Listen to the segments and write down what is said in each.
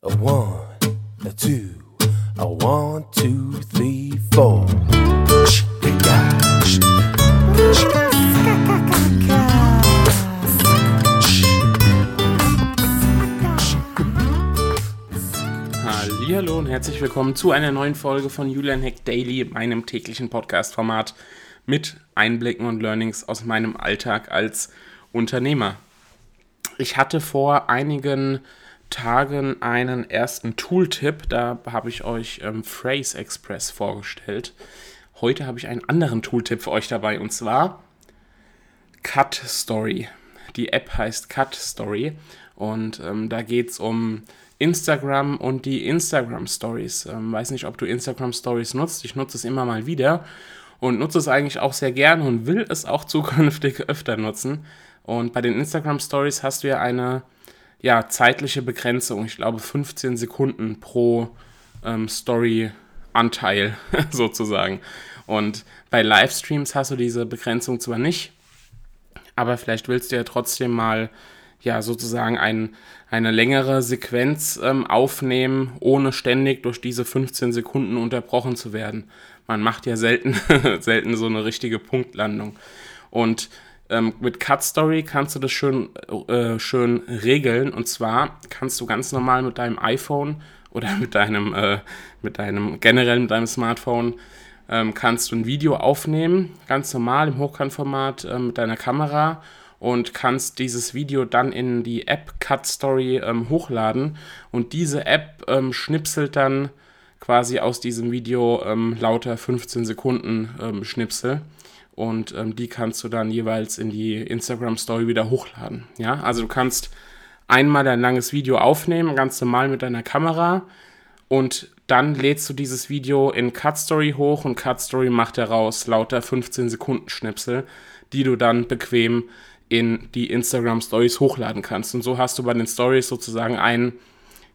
A one, a two, a one, two, three, four. Hallo und herzlich willkommen zu einer neuen Folge von Julian Heck Daily, meinem täglichen Podcast-Format mit Einblicken und Learnings aus meinem Alltag als Unternehmer. Ich hatte vor einigen Tagen einen ersten Tooltip. Da habe ich euch ähm, Phrase Express vorgestellt. Heute habe ich einen anderen Tooltip für euch dabei und zwar Cut Story. Die App heißt Cut Story und ähm, da geht es um Instagram und die Instagram Stories. Ähm, weiß nicht, ob du Instagram Stories nutzt. Ich nutze es immer mal wieder und nutze es eigentlich auch sehr gerne und will es auch zukünftig öfter nutzen. Und bei den Instagram Stories hast du ja eine ja, zeitliche Begrenzung. Ich glaube 15 Sekunden pro ähm, Story-Anteil sozusagen. Und bei Livestreams hast du diese Begrenzung zwar nicht, aber vielleicht willst du ja trotzdem mal ja sozusagen ein, eine längere Sequenz ähm, aufnehmen, ohne ständig durch diese 15 Sekunden unterbrochen zu werden. Man macht ja selten, selten so eine richtige Punktlandung. Und ähm, mit Cut Story kannst du das schön, äh, schön regeln. Und zwar kannst du ganz normal mit deinem iPhone oder mit deinem, äh, mit deinem, generell mit deinem Smartphone, ähm, kannst du ein Video aufnehmen, ganz normal im Hochkantformat äh, mit deiner Kamera und kannst dieses Video dann in die App Cut Story ähm, hochladen. Und diese App ähm, schnipselt dann quasi aus diesem Video ähm, lauter 15 Sekunden ähm, Schnipsel und ähm, die kannst du dann jeweils in die Instagram Story wieder hochladen. Ja, also du kannst einmal ein langes Video aufnehmen, ganz normal mit deiner Kamera und dann lädst du dieses Video in Cut Story hoch und Cut Story macht daraus lauter 15 Sekunden Schnipsel, die du dann bequem in die Instagram Stories hochladen kannst. Und so hast du bei den Stories sozusagen ein,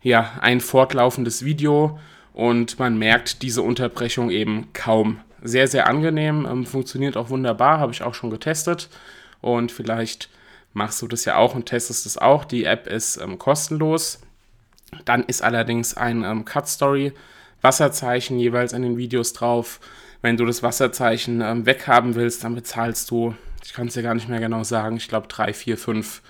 ja, ein fortlaufendes Video und man merkt diese Unterbrechung eben kaum sehr, sehr angenehm, ähm, funktioniert auch wunderbar, habe ich auch schon getestet. Und vielleicht machst du das ja auch und testest es auch. Die App ist ähm, kostenlos. Dann ist allerdings ein ähm, Cut Story Wasserzeichen jeweils an den Videos drauf. Wenn du das Wasserzeichen ähm, weghaben willst, dann bezahlst du, ich kann es dir gar nicht mehr genau sagen, ich glaube 3, 4, 5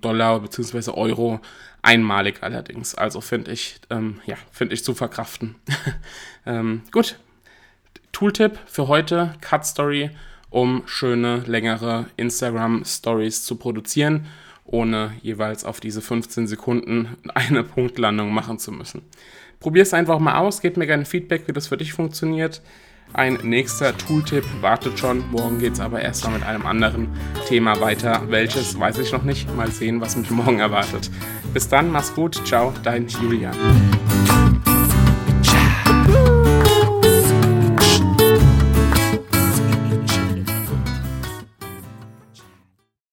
Dollar bzw. Euro einmalig allerdings. Also finde ich, ähm, ja, finde ich zu verkraften. ähm, gut, Tooltip für heute, Cut Story, um schöne, längere Instagram-Stories zu produzieren, ohne jeweils auf diese 15 Sekunden eine Punktlandung machen zu müssen. Probier es einfach mal aus, gib mir gerne Feedback, wie das für dich funktioniert. Ein nächster Tooltip wartet schon. Morgen geht es aber erst mal mit einem anderen Thema weiter. Welches weiß ich noch nicht. Mal sehen, was mich morgen erwartet. Bis dann, mach's gut. Ciao, dein Julian.